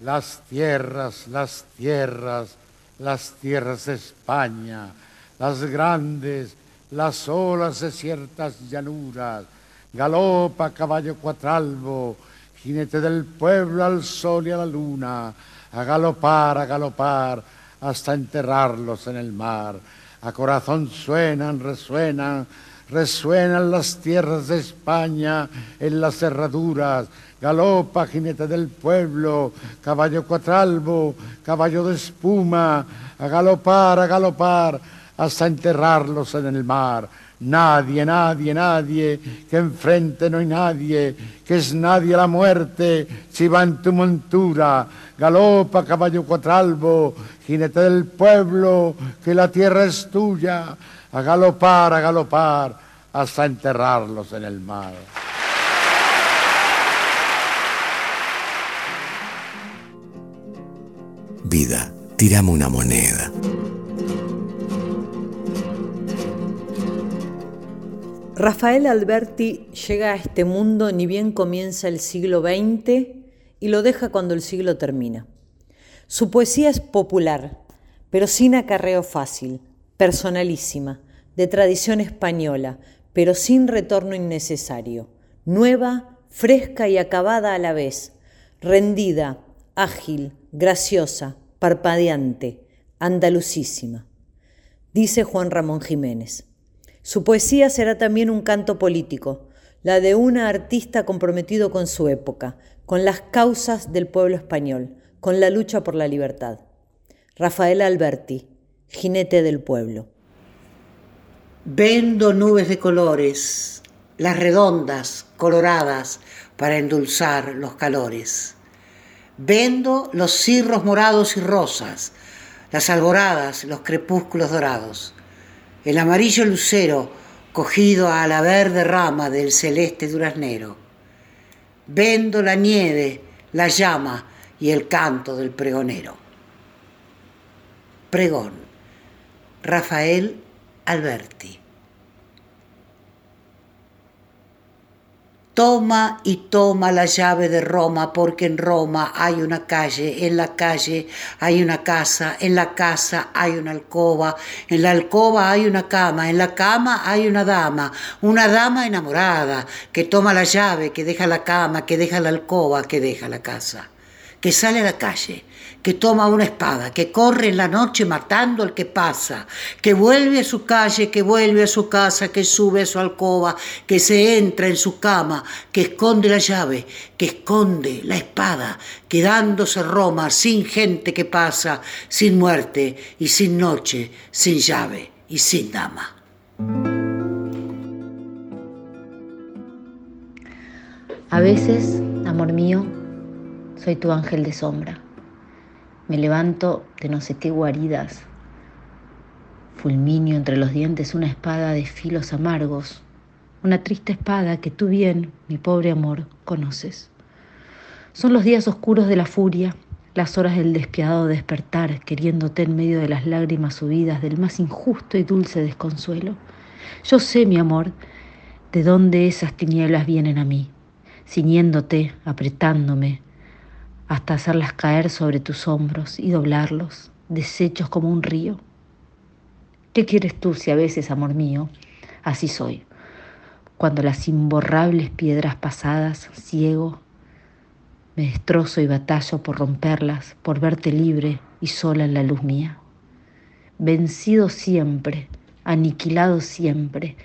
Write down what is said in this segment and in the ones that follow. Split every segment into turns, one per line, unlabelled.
las tierras, las tierras, las tierras de España, las grandes, las olas de ciertas llanuras, galopa caballo cuatralbo, jinete del pueblo al sol y a la luna, a galopar, a galopar, hasta enterrarlos en el mar. A corazón suenan, resuenan, resuenan las tierras de España en las cerraduras, galopa, jinete del pueblo, caballo cuatralbo, caballo de espuma, a galopar, a galopar, hasta enterrarlos en el mar. Nadie, nadie, nadie, que enfrente no hay nadie, que es nadie la muerte, si va en tu montura, galopa, caballo cuatralbo, jinete del pueblo, que la tierra es tuya, a galopar, a galopar, hasta enterrarlos en el mar.
Vida, tirame una moneda.
Rafael Alberti llega a este mundo ni bien comienza el siglo XX y lo deja cuando el siglo termina. Su poesía es popular, pero sin acarreo fácil, personalísima, de tradición española, pero sin retorno innecesario, nueva, fresca y acabada a la vez, rendida, ágil, graciosa, parpadeante, andalucísima. Dice Juan Ramón Jiménez. Su poesía será también un canto político, la de una artista comprometido con su época, con las causas del pueblo español, con la lucha por la libertad. Rafael Alberti, jinete del pueblo.
Vendo nubes de colores, las redondas, coloradas, para endulzar los calores. Vendo los cirros morados y rosas, las alboradas, los crepúsculos dorados el amarillo lucero cogido a la verde rama del celeste duraznero. Vendo la nieve, la llama y el canto del pregonero. Pregón. Rafael Alberti. Toma y toma la llave de Roma, porque en Roma hay una calle, en la calle hay una casa, en la casa hay una alcoba, en la alcoba hay una cama, en la cama hay una dama, una dama enamorada, que toma la llave, que deja la cama, que deja la alcoba, que deja la casa, que sale a la calle, que toma una espada, que corre en la noche matando al que pasa, que vuelve a su calle, que vuelve a su casa, que sube a su alcoba, que se entra en su cama, que esconde la llave, que esconde la espada, quedándose Roma sin gente que pasa, sin muerte y sin noche, sin llave y sin dama.
A veces, amor mío, soy tu ángel de sombra me levanto de no sé qué guaridas. Fulminio entre los dientes una espada de filos amargos, una triste espada que tú bien, mi pobre amor, conoces. Son los días oscuros de la furia, las horas del despiadado despertar, queriéndote en medio de las lágrimas subidas del más injusto y dulce desconsuelo. Yo sé, mi amor, de dónde esas tinieblas vienen a mí, ciñéndote, apretándome, hasta hacerlas caer sobre tus hombros y doblarlos, deshechos como un río. ¿Qué quieres tú si a veces, amor mío, así soy? Cuando las imborrables piedras pasadas, ciego, me destrozo y batallo por romperlas, por verte libre y sola en la luz mía. Vencido siempre, aniquilado siempre,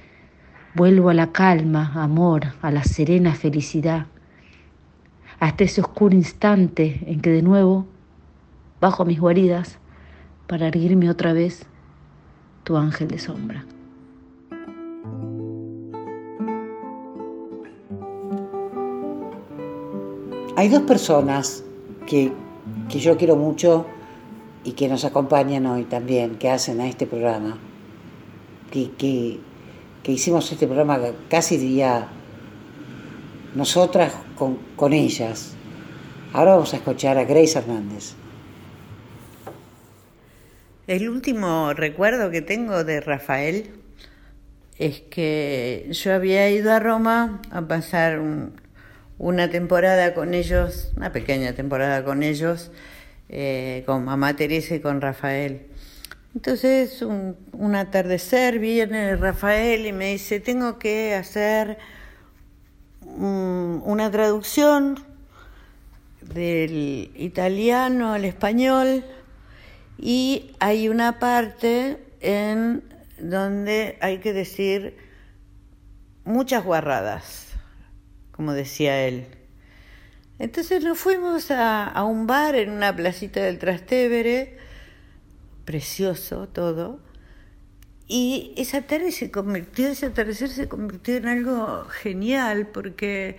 vuelvo a la calma, amor, a la serena felicidad hasta ese oscuro instante en que de nuevo bajo mis guaridas para erguirme otra vez tu ángel de sombra.
Hay dos personas que, yo quiero mucho y que nos acompañan hoy también, que hacen a este programa, que, que, que hicimos este programa casi diría nosotras con, ellas. Ahora vamos a escuchar a Grace Hernández.
El último recuerdo que tengo de Rafael es que yo había ido a Roma a pasar una temporada con ellos, una pequeña temporada con ellos, eh, con mamá Teresa y con Rafael. Entonces, un, un, atardecer viene Rafael y me dice, tengo que hacer una traducción del italiano al español y hay una parte en donde hay que decir muchas guarradas, como decía él. Entonces nos fuimos a, un bar en una placita del Trastevere, precioso todo, y esa tarde se convirtió, ese atardecer se convirtió en algo genial, porque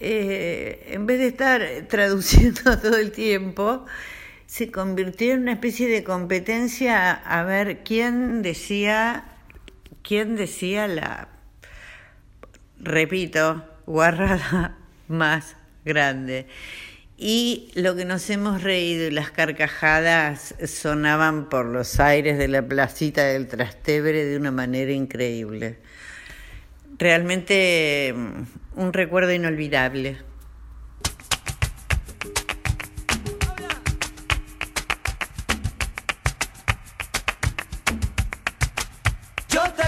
eh, en vez de estar traduciendo todo el tiempo, se convirtió en una especie de competencia a ver quién decía, quién decía la, repito, guarrada más grande. Y lo que nos hemos reído y las carcajadas sonaban por los aires de la placita del Trastevere de una manera increíble. Realmente mm, un recuerdo inolvidable.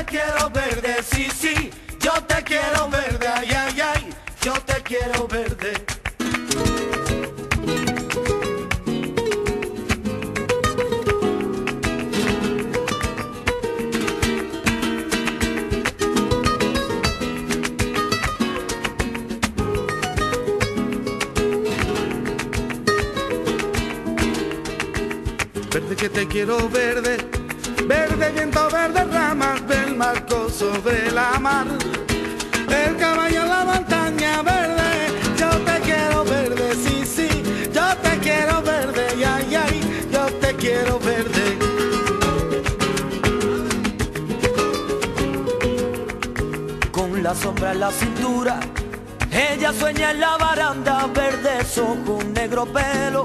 quiero verde, sí, sí, yo te quiero verde, ay, ay, ay, yo te quiero verde. Verde que te quiero verde. Verde viento, verde ramas del marco sobre la mar. El caballo en la montaña verde, yo te quiero verde, sí, sí, yo te quiero verde, ay, ay, yo te quiero verde. Con la sombra en la cintura, ella sueña en la baranda, verde ojo, un negro pelo,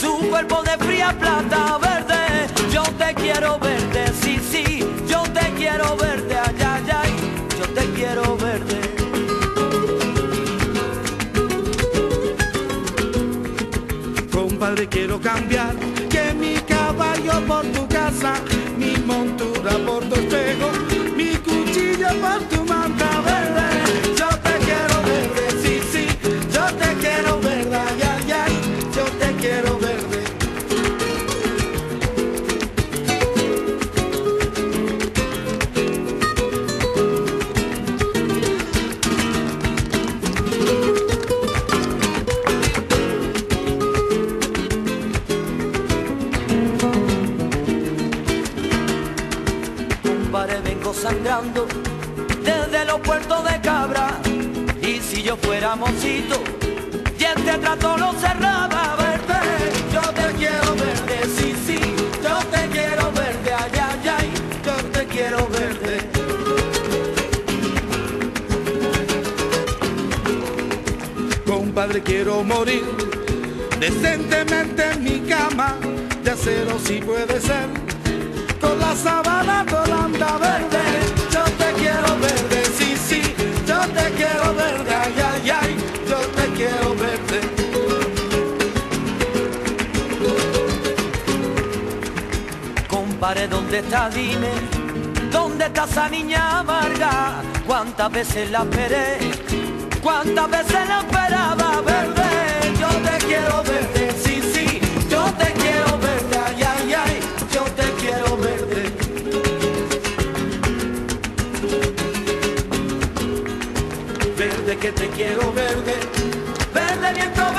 su cuerpo de fría plata verde. Yo te quiero verde, sí, sí, yo te quiero verde, ay, ay, ay, yo te quiero verde. Compadre, quiero cambiar, que mi caballo por tu casa, mi montura por tu espejo, mi cuchillo por tu sangrando desde los puertos de Cabra. Y si yo fuera mocito y este trato lo cerraba, verde, yo te quiero verde, sí, sí, yo te quiero verde, ay, ay, ay, yo te quiero verde. Compadre, quiero morir decentemente en mi cama, de acero si puede ser la sabana volanda verde. Yo te quiero verde, sí, sí, yo te quiero verde, ay, ay, ay, yo te quiero verde. Compare dónde está, dime, dónde está esa niña amarga, cuántas veces la esperé, cuántas veces la esperaba verde. Yo te quiero verde, que te quiero verde, verde viento, verde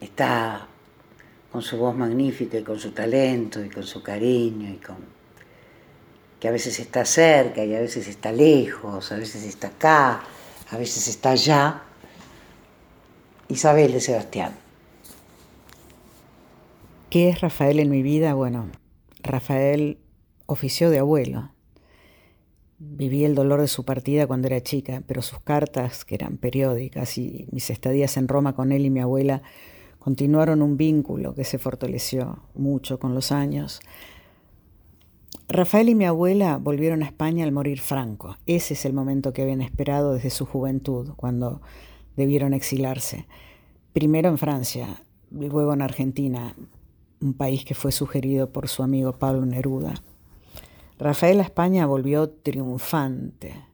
está con su voz magnífica y con su talento y con su cariño y con que a veces está cerca y a veces está lejos, a veces está acá, a veces está allá. Isabel de Sebastián.
¿Qué es Rafael en mi vida? Bueno, Rafael ofició de abuelo. Viví el dolor de su partida cuando era chica, pero sus cartas, que eran periódicas, y mis estadías en Roma con él y mi abuela continuaron un vínculo que se fortaleció mucho con los años. Rafael y mi abuela volvieron a España al morir Franco. Ese es el momento que habían esperado desde su juventud, cuando debieron exilarse. Primero en Francia, luego en Argentina, un país que fue sugerido por su amigo Pablo Neruda. Rafael a España volvió triunfante.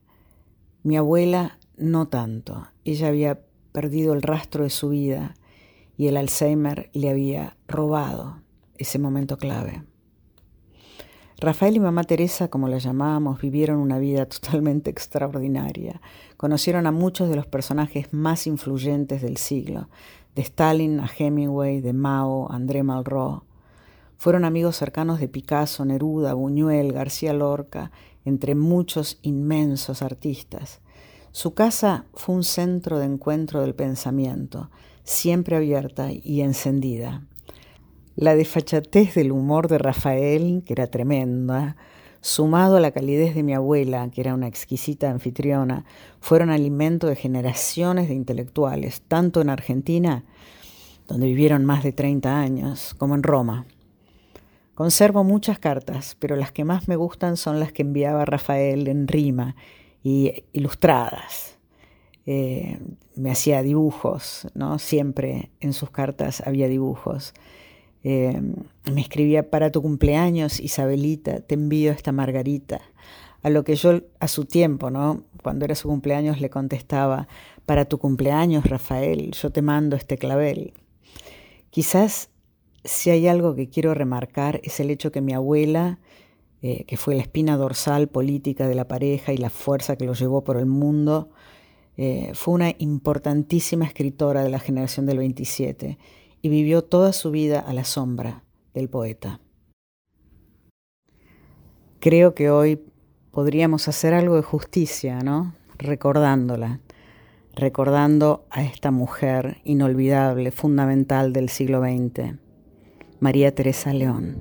Mi abuela no tanto. Ella había perdido el rastro de su vida y el Alzheimer le había robado ese momento clave. Rafael y mamá Teresa, como la llamábamos, vivieron una vida totalmente extraordinaria. Conocieron a muchos de los personajes más influyentes del siglo, de Stalin a Hemingway, de Mao, André Malraux. Fueron amigos cercanos de Picasso, Neruda, Buñuel, García Lorca, entre muchos inmensos artistas. Su casa fue un centro de encuentro del pensamiento, siempre abierta y encendida. La desfachatez del humor de Rafael, que era tremenda, sumado a la calidez de mi abuela, que era una exquisita anfitriona, fueron alimento de generaciones de intelectuales, tanto en Argentina, donde vivieron más de 30 años, como en Roma. Conservo muchas cartas, pero las que más me gustan son las que enviaba Rafael en rima y ilustradas. Eh, me hacía dibujos, ¿no? Siempre en sus cartas había dibujos. Eh, me escribía para tu cumpleaños, Isabelita, te envío esta margarita. A lo que yo a su tiempo, ¿no? Cuando era su cumpleaños le contestaba, para tu cumpleaños, Rafael, yo te mando este clavel. Quizás si hay algo que quiero remarcar es el hecho que mi abuela, eh, que fue la espina dorsal política de la pareja y la fuerza que lo llevó por el mundo, eh, fue una importantísima escritora de la generación del 27 y vivió toda su vida a la sombra del poeta. Creo que hoy podríamos hacer algo de justicia, ¿no? Recordándola, recordando a esta mujer inolvidable, fundamental del siglo XX, María Teresa León.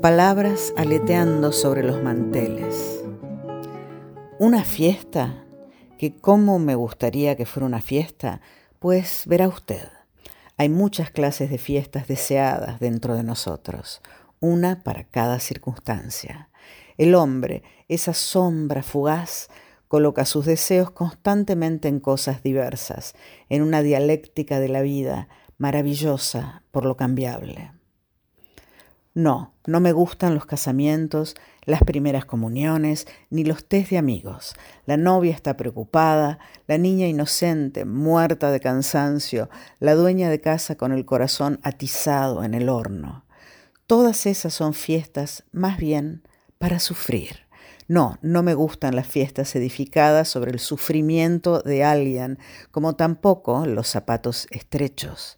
Palabras aleteando sobre los manteles una fiesta, que cómo me gustaría que fuera una fiesta, pues verá usted, hay muchas clases de fiestas deseadas dentro de nosotros, una para cada circunstancia. El hombre, esa sombra fugaz, coloca sus deseos constantemente en cosas diversas, en una dialéctica de la vida maravillosa por lo cambiable. No, no me gustan los casamientos, las primeras comuniones, ni los test de amigos. La novia está preocupada, la niña inocente, muerta de cansancio, la dueña de casa con el corazón atizado en el horno. Todas esas son fiestas más bien para sufrir. No, no me gustan las fiestas edificadas sobre el sufrimiento de alguien, como tampoco los zapatos estrechos.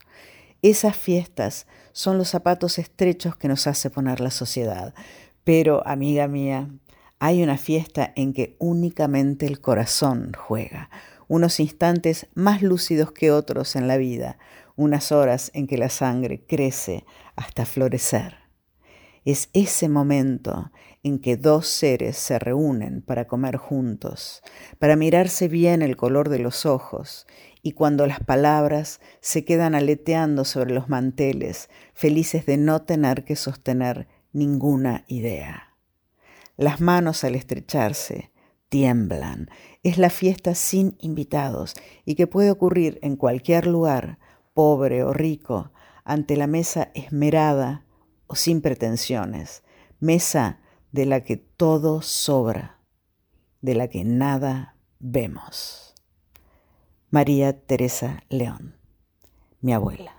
Esas fiestas son los zapatos estrechos que nos hace poner la sociedad. Pero, amiga mía, hay una fiesta en que únicamente el corazón juega, unos instantes más lúcidos que otros en la vida, unas horas en que la sangre crece hasta florecer. Es ese momento en que dos seres se reúnen para comer juntos, para mirarse bien el color de los ojos y cuando las palabras se quedan aleteando sobre los manteles, felices de no tener que sostener ninguna idea. Las manos al estrecharse tiemblan. Es la fiesta sin invitados y que puede ocurrir en cualquier lugar, pobre o rico, ante la mesa esmerada o sin pretensiones, mesa de la que todo sobra, de la que nada vemos. María Teresa León, mi abuela.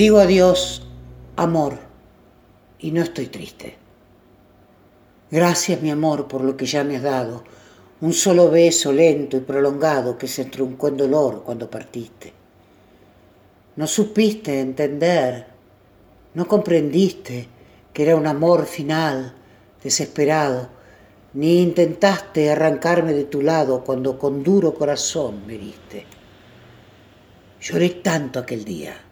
Digo adiós, amor, y no estoy triste. Gracias, mi amor, por lo que ya me has dado. Un solo beso lento y prolongado que se truncó en dolor cuando partiste. No supiste entender, no comprendiste que era un amor final, desesperado, ni intentaste arrancarme de tu lado cuando con duro corazón me diste. Lloré tanto aquel día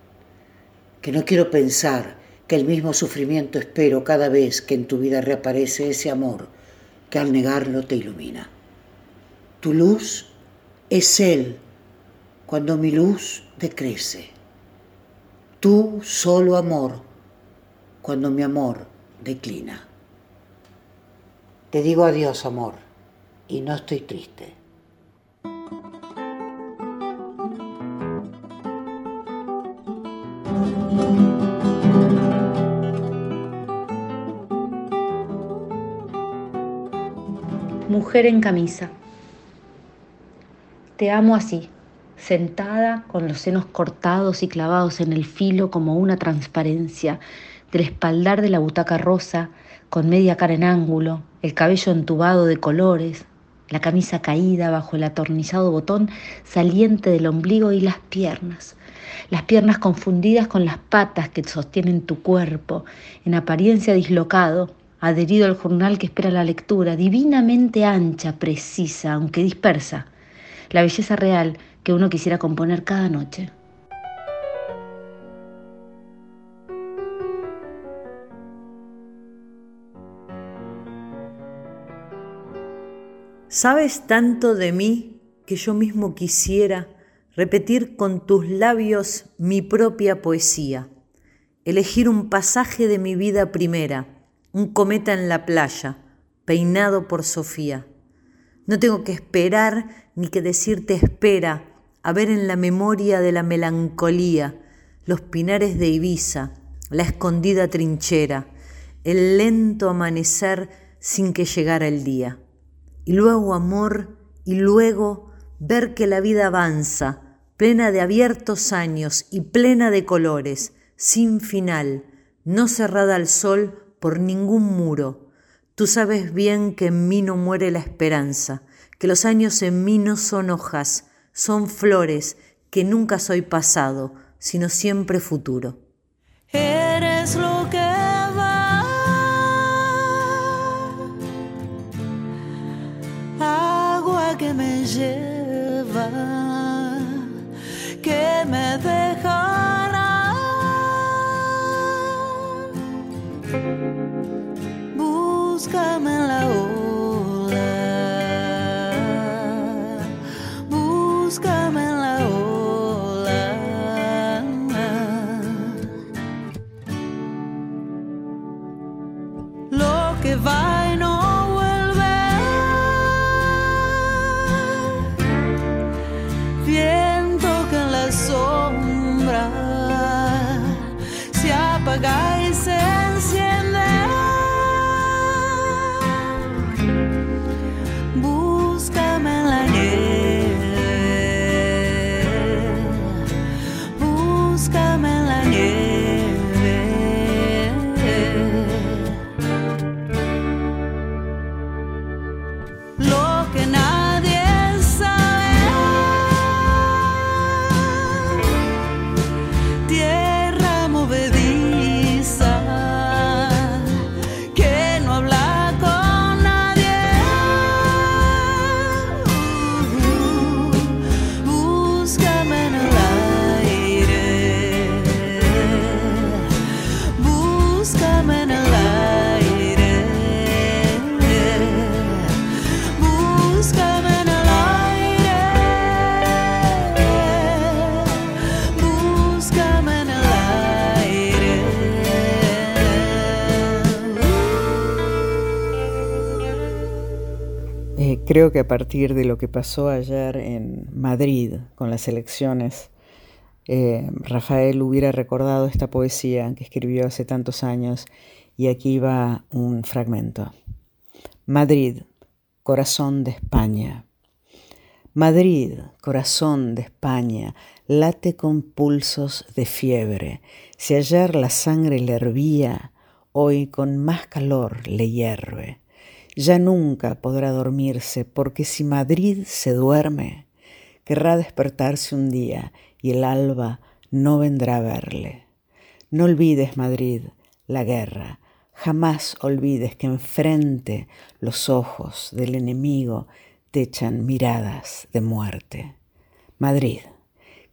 que no quiero pensar que el mismo sufrimiento espero cada vez que en tu vida reaparece ese amor que al negarlo te ilumina. Tu luz es Él cuando mi luz decrece. Tú solo amor cuando mi amor declina. Te digo adiós, amor, y no estoy triste.
Mujer en camisa. Te amo así, sentada con los senos cortados y clavados en el filo como una transparencia, del espaldar de la butaca rosa, con media cara en ángulo, el cabello entubado de colores, la camisa caída bajo el atornillado botón saliente del ombligo y las piernas, las piernas confundidas con las patas que sostienen tu cuerpo, en apariencia dislocado, adherido al jornal que espera la lectura, divinamente ancha, precisa, aunque dispersa, la belleza real que uno quisiera componer cada noche.
Sabes tanto de mí que yo mismo quisiera repetir con tus labios mi propia poesía, elegir un pasaje de mi vida primera, un cometa en la playa, peinado por Sofía. No tengo que esperar ni que decirte espera, a ver en la memoria de la melancolía los pinares de Ibiza, la escondida trinchera, el lento amanecer sin que llegara el día y luego amor, y luego ver que la vida avanza, plena de abiertos años y plena de colores, sin final, no cerrada al sol por ningún muro. Tú sabes bien que en mí no muere la esperanza, que los años en mí no son hojas, son flores, que nunca soy pasado, sino siempre futuro.
Eres
creo que a partir de lo que pasó ayer en Madrid con las elecciones, eh, Rafael hubiera recordado esta poesía que escribió hace tantos años y aquí va un fragmento. Madrid, corazón de España. Madrid, corazón de España, late con pulsos de fiebre. Si ayer la sangre le hervía, hoy con más calor le hierve. Ya nunca podrá dormirse, porque si Madrid se duerme, querrá despertarse un día y el alba no vendrá a verle. No olvides, Madrid, la guerra, jamás olvides que enfrente los ojos del enemigo te echan miradas de muerte. Madrid,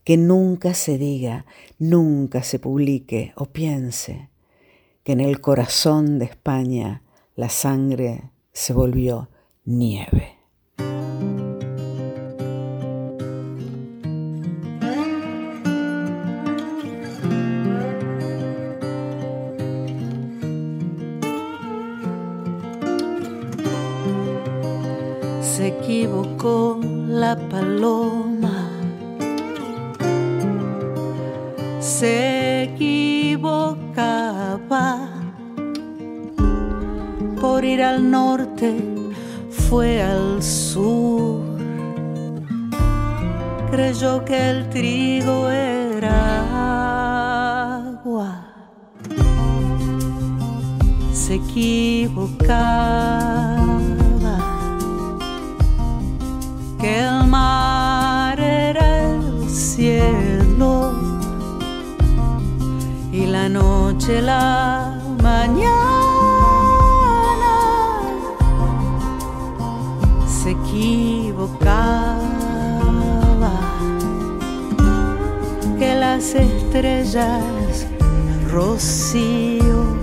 que nunca se diga, nunca se publique o piense que en el corazón de España la sangre se volvió nieve.
Se equivocó la paloma. Se equivocaba. Por ir al norte fue al sur. Creyó que el trigo era agua. Se equivocaba que el mar era el cielo y la noche la mañana. Las estrellas rocío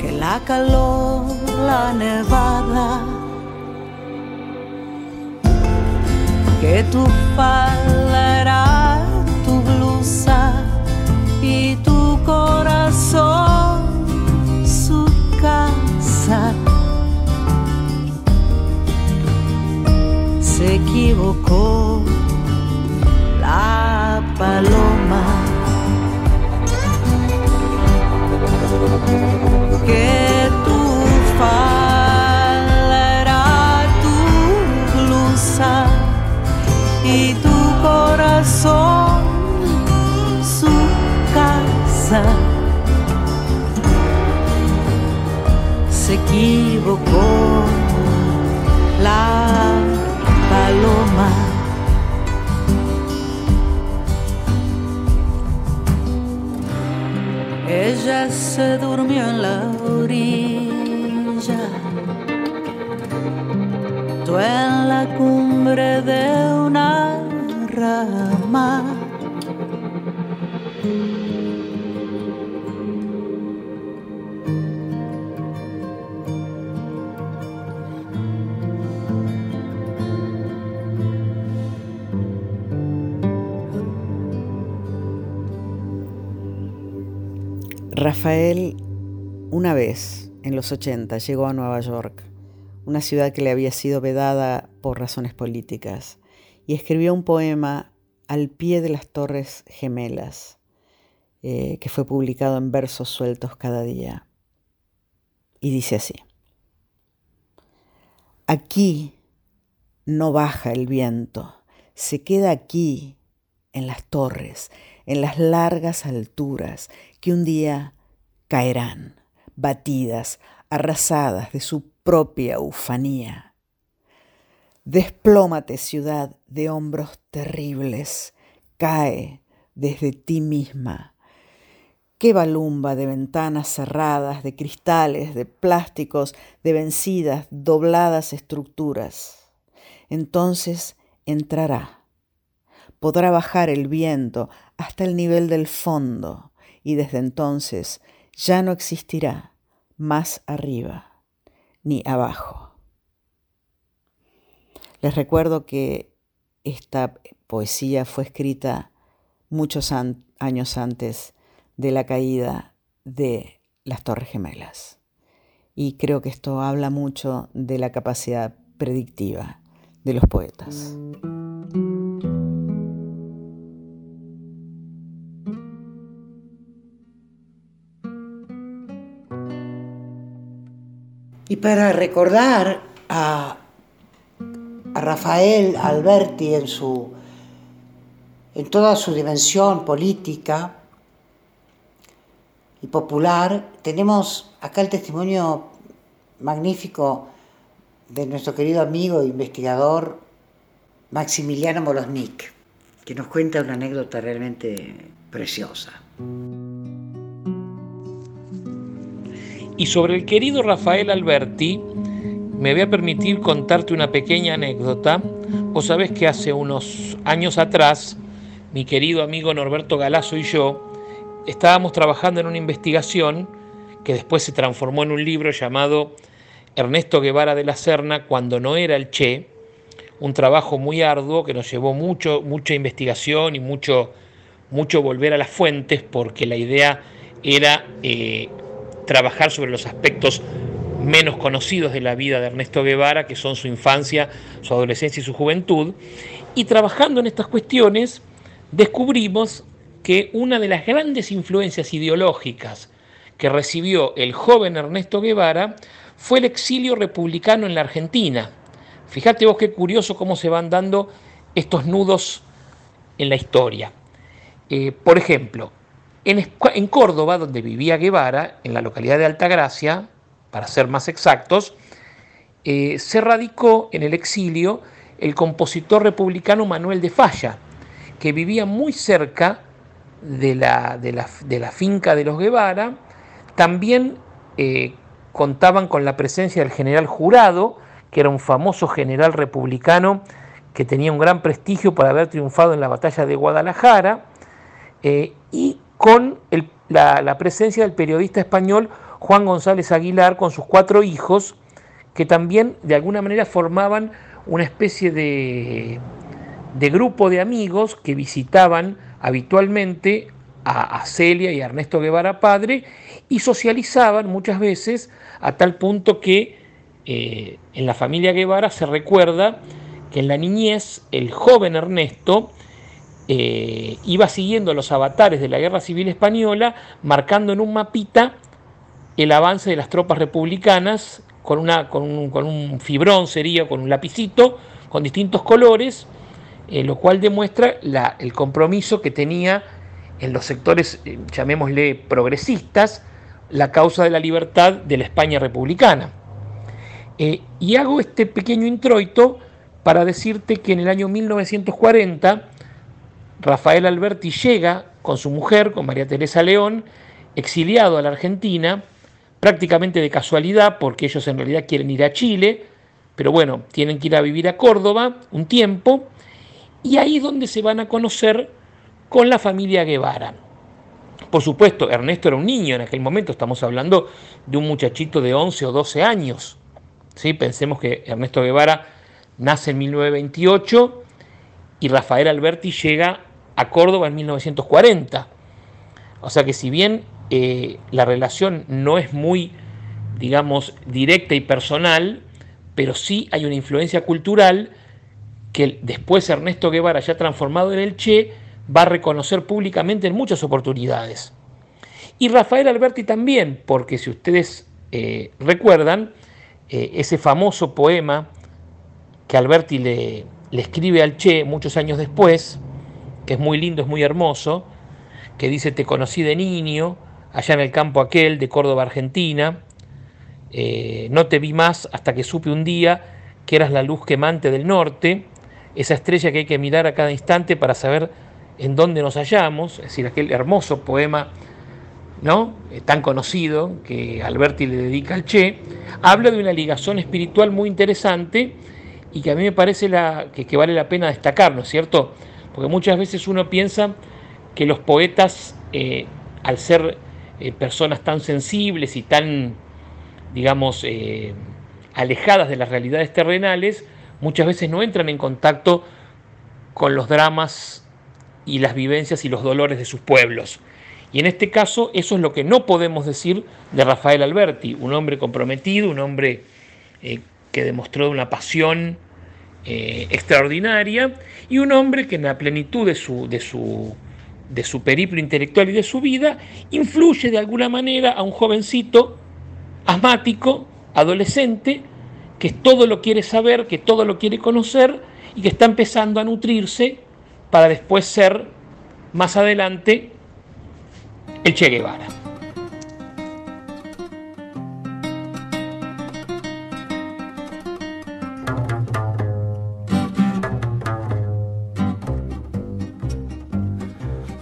que la calor la nevada que tu falda era tu blusa y tu corazón su casa. Se equivocó paloma que tu falda tu blusa y tu corazón su casa. Se durmió en la orilla tú en la cumbre de una rama.
Rafael una vez, en los 80, llegó a Nueva York, una ciudad que le había sido vedada por razones políticas, y escribió un poema al pie de las Torres Gemelas, eh, que fue publicado en versos sueltos cada día. Y dice así, aquí no baja el viento, se queda aquí, en las torres, en las largas alturas, que un día caerán, batidas, arrasadas de su propia ufanía. Desplómate, ciudad de hombros terribles, cae desde ti misma. Qué balumba de ventanas cerradas, de cristales, de plásticos, de vencidas, dobladas estructuras. Entonces entrará. Podrá bajar el viento hasta el nivel del fondo y desde entonces ya no existirá más arriba ni abajo. Les recuerdo que esta poesía fue escrita muchos años antes de la caída de las Torres Gemelas. Y creo que esto habla mucho de la capacidad predictiva de los poetas.
Y para recordar a Rafael Alberti en, su, en toda su dimensión política y popular, tenemos acá el testimonio magnífico de nuestro querido amigo e investigador Maximiliano Molosnik, que nos cuenta una anécdota realmente preciosa.
Y sobre el querido Rafael Alberti, me voy a permitir contarte una pequeña anécdota. Vos sabés que hace unos años atrás, mi querido amigo Norberto Galazo y yo estábamos trabajando en una investigación que después se transformó en un libro llamado Ernesto Guevara de la Serna cuando no era el Che, un trabajo muy arduo que nos llevó mucho, mucha investigación y mucho, mucho volver a las fuentes porque la idea era eh, trabajar sobre los aspectos menos conocidos de la vida de Ernesto Guevara, que son su infancia, su adolescencia y su juventud. Y trabajando en estas cuestiones, descubrimos que una de las grandes influencias ideológicas que recibió el joven Ernesto Guevara fue el exilio republicano en la Argentina. Fíjate vos qué curioso cómo se van dando estos nudos en la historia. Eh, por ejemplo, en, Córdoba, donde vivía Guevara, en la localidad de Altagracia, para ser más exactos, eh, se radicó en el exilio el compositor republicano Manuel de Falla, que vivía muy cerca de la, de la, finca de los Guevara. También eh, contaban con la presencia del general Jurado, que era un famoso general republicano que tenía un gran prestigio por haber triunfado en la batalla de Guadalajara, eh, con la, presencia del periodista español Juan González Aguilar con sus cuatro hijos, que también de alguna manera formaban una especie de, de grupo de amigos que visitaban habitualmente a, Celia y a Ernesto Guevara padre y socializaban muchas veces a tal punto que eh, en la familia Guevara se recuerda que en la niñez el joven Ernesto eh, iba siguiendo los avatares de la Guerra Civil Española, marcando en un mapita el avance de las tropas republicanas con, un, fibrón, sería con un lapicito, con distintos colores, eh, lo cual demuestra el compromiso que tenía en los sectores, eh, llamémosle progresistas, la causa de la libertad de la España republicana. Y hago este pequeño introito para decirte que en el año 1940 Rafael Alberti llega con su mujer, con María Teresa León, exiliado a la Argentina, prácticamente de casualidad, porque ellos en realidad quieren ir a Chile, pero bueno, tienen que ir a vivir a Córdoba un tiempo, y ahí es donde se van a conocer con la familia Guevara. Por supuesto, Ernesto era un niño en aquel momento, estamos hablando de un muchachito de 11 o 12 años. ¿sí? Pensemos que Ernesto Guevara nace en 1928 y Rafael Alberti llega a Córdoba en 1940. O sea que si bien eh, la relación no es muy, digamos, directa y personal, pero sí hay una influencia cultural que después Ernesto Guevara, ya transformado en el Che, va a reconocer públicamente en muchas oportunidades. Y Rafael Alberti también, porque si ustedes eh, recuerdan, eh, ese famoso poema que Alberti le, le escribe al Che muchos años después, que es muy lindo, es muy hermoso, que dice, te conocí de niño, allá en el campo aquel de Córdoba, Argentina. Eh, no te vi más hasta que supe un día que eras la luz quemante del norte, esa estrella que hay que mirar a cada instante para saber en dónde nos hallamos, es decir, aquel hermoso poema ¿no? Eh, tan conocido que Alberti le dedica al Che, habla de una ligación espiritual muy interesante y que a mí me parece la, que, vale la pena destacar, ¿no es cierto? Porque muchas veces uno piensa que los poetas, eh, al ser eh, personas tan sensibles y tan, digamos, eh, alejadas de las realidades terrenales, muchas veces no entran en contacto con los dramas y las vivencias y los dolores de sus pueblos. Y en este caso eso es lo que no podemos decir de Rafael Alberti, un hombre comprometido, un hombre que demostró una pasión extraordinaria y un hombre que en la plenitud de su, de su de su periplo intelectual y de su vida, influye de alguna manera a un jovencito asmático, adolescente, que todo lo quiere saber, que todo lo quiere conocer y que está empezando a nutrirse para después ser más adelante el Che Guevara.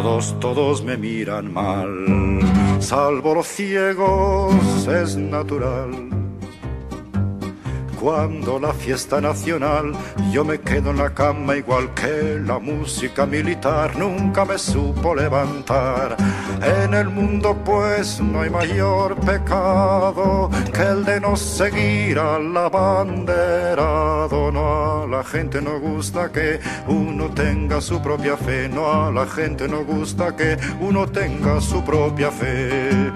Todos, todos me miran mal, salvo los ciegos, es natural. Cuando la fiesta nacional yo me quedo en la cama igual que la música militar nunca me supo levantar. En el mundo pues no hay mayor pecado que el de no seguir al abanderado. No a la gente no gusta que uno tenga su propia fe, no a la gente no gusta que uno tenga su propia fe.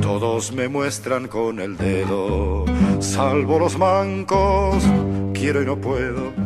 Todos me muestran con el dedo, salvo los mancos, quiero y no puedo.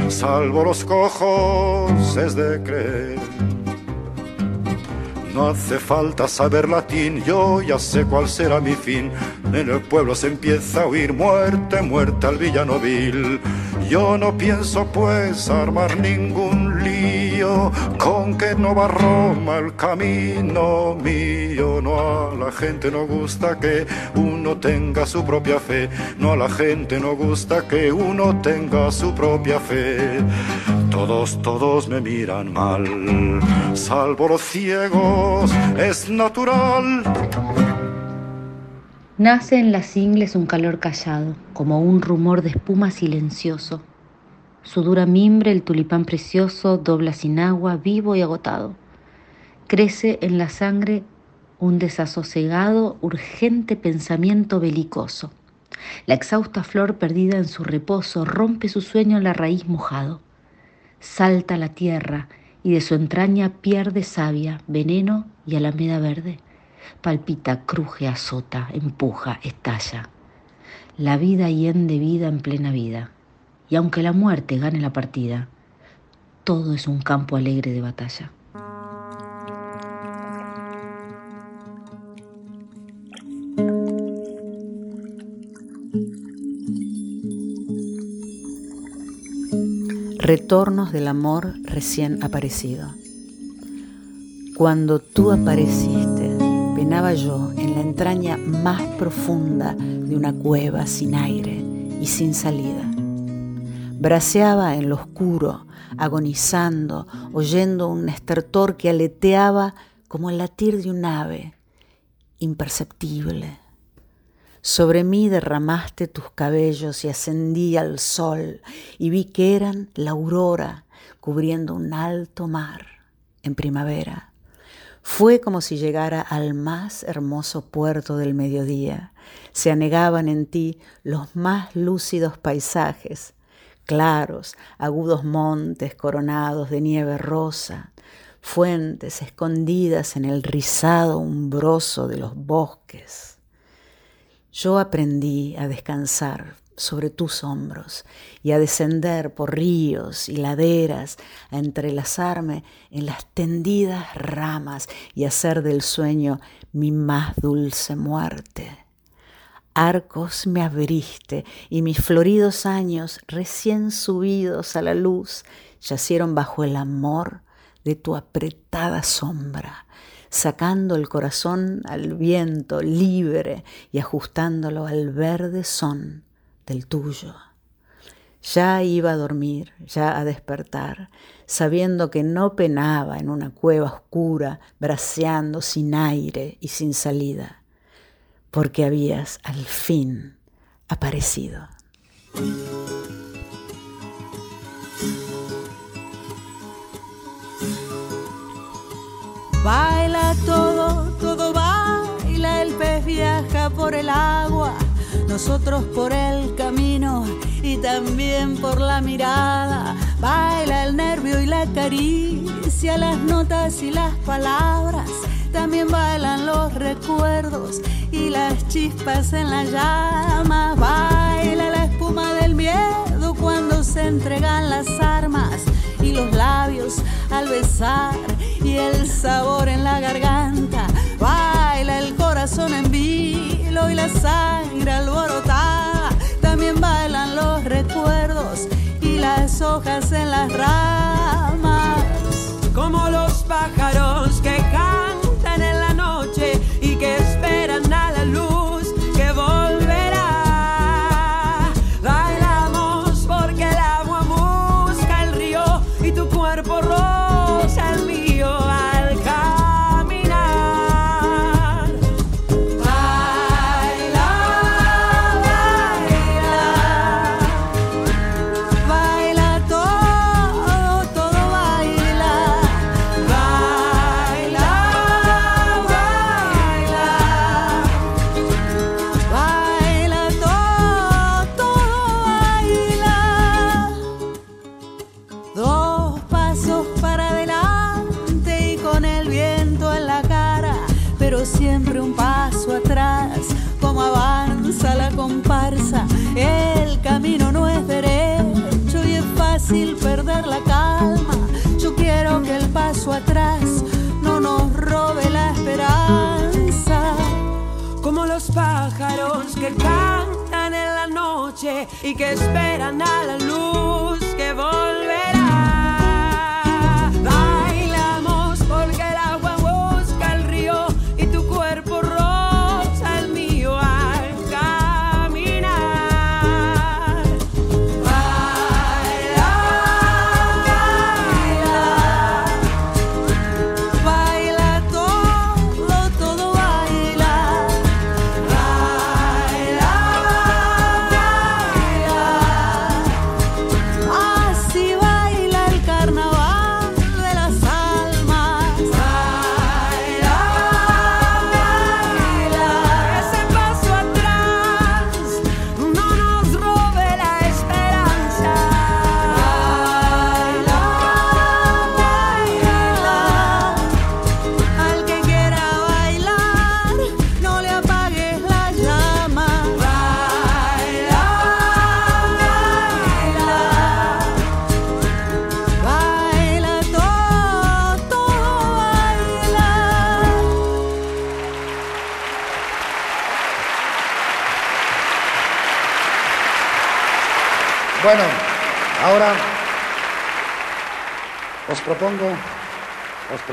salvo los cojos es de creer. No hace falta saber latín, yo ya sé cuál será mi fin. En el pueblo se empieza a oír muerte, muerte al villano vil. Yo no pienso pues armar ningún lío, con que no va Roma el camino mío. No a la gente no gusta que uno tenga su propia fe, no a la gente no gusta que uno tenga su propia fe. Todos, todos me miran mal, salvo los ciegos, es natural.
Nace en las ingles un calor callado, como un rumor de espuma silencioso. Su dura mimbre, el tulipán precioso, dobla sin agua, vivo y agotado. Crece en la sangre un desasosegado, urgente pensamiento belicoso. La exhausta flor perdida en su reposo rompe su sueño en la raíz mojado salta la tierra y de su entraña pierde savia, veneno y alameda verde. Palpita, cruje, azota, empuja, estalla. La vida hiende vida en plena vida. Y aunque la muerte gane la partida, todo es un campo alegre de batalla.
Retornos del amor recién aparecido. Cuando tú apareciste, penaba yo en la entraña más profunda de una cueva sin aire y sin salida. Braceaba en lo oscuro, agonizando, oyendo un estertor que aleteaba como el latir de un ave, imperceptible, sobre mí derramaste tus cabellos y ascendí al sol y vi que eran la aurora cubriendo un alto mar en primavera. Fue como si llegara al más hermoso puerto del mediodía. Se anegaban en ti los más lúcidos paisajes, claros, agudos montes coronados de nieve rosa, fuentes escondidas en el rizado umbroso de los bosques yo aprendí a descansar sobre tus hombros y a descender por ríos y laderas, a entrelazarme en las tendidas ramas y hacer del sueño mi más dulce muerte. Arcos me abriste y mis floridos años recién subidos a la luz yacieron bajo el amor de tu apretada sombra sacando el corazón al viento libre y ajustándolo al verde son del tuyo. Ya iba a dormir, ya a despertar, sabiendo que no penaba en una cueva oscura, braceando sin aire y sin salida, porque habías al fin aparecido.
Baila todo, todo baila, el pez viaja por el agua, nosotros por el camino y también por la mirada. Baila el nervio y la caricia, las notas y las palabras. También bailan los recuerdos y las chispas en la llama. Baila la espuma del miedo cuando se entregan las armas y los labios al besar y el sabor en la garganta. Baila el corazón en vilo y la sangre alborotada. También bailan los recuerdos y las hojas en las ramas.
Como los pájaros que esperan a la luz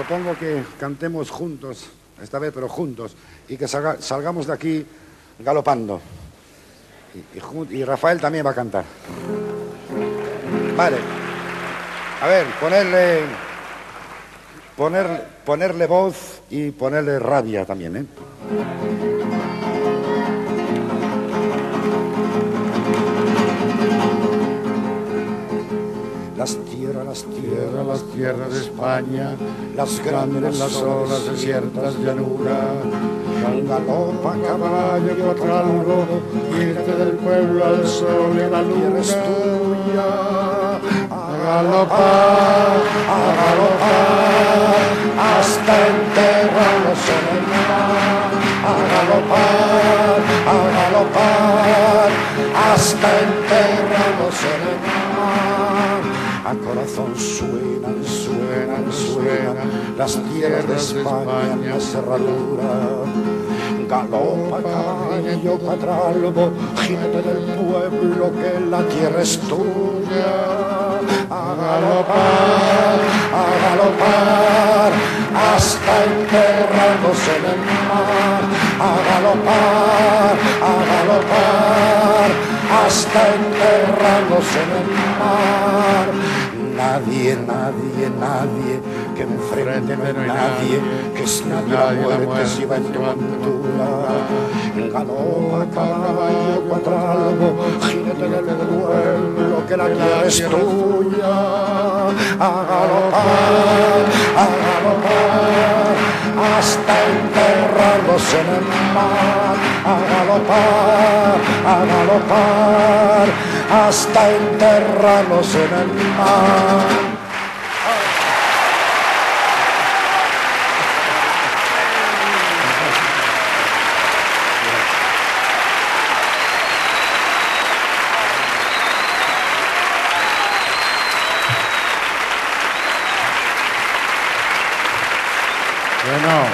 propongo que cantemos juntos, esta vez pero juntos, y que salga- salgamos de aquí galopando. Y, y Rafael también va a cantar. Vale. A ver, ponerle, poner, ponerle voz y ponerle rabia también, ¿eh? Las tierras, las tierras, las tierras de España, las grandes, las olas desiertas llanuras, galopa caballo y algo, irte del pueblo al sol y a la luna es tuya. A galopar, a galopar, hasta enterrarnos en el mar. A galopar, a galopar, hasta enterrarnos en el mar. A corazón suenan, suenan, suenan las tierras de España en la cerradura. Galopa caballo patralbo, jinete del pueblo que la tierra es tuya. A galopar, a galopar, hasta enterrarnos en el mar. A galopar, a galopar, hasta enterrarlos en el mar. Nadie, nadie, nadie que me enfrente, nadie, que es nadie la muerte si va en tu montura. Galopa caballo cuatralgo, jinete del pueblo que la tierra es tuya. A galopar, a galopar, hasta enterrarlos en el mar. A galopar, a galopar, hasta enterrarlos en el mar.
Bueno,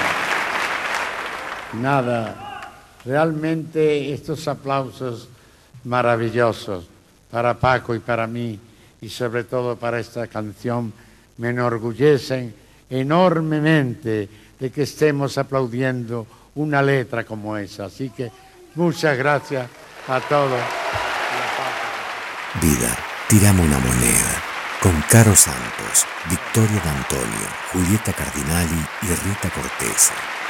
nada, realmente estos aplausos maravillosos para Paco y para mí y sobre todo para esta canción me enorgullecen enormemente de que estemos aplaudiendo una letra como esa. Así que muchas gracias a todos.
Vida, tiramos una moneda. Con Caro Santos, Victoria D'Antonio, Julieta Cardinali y Rita Cortese.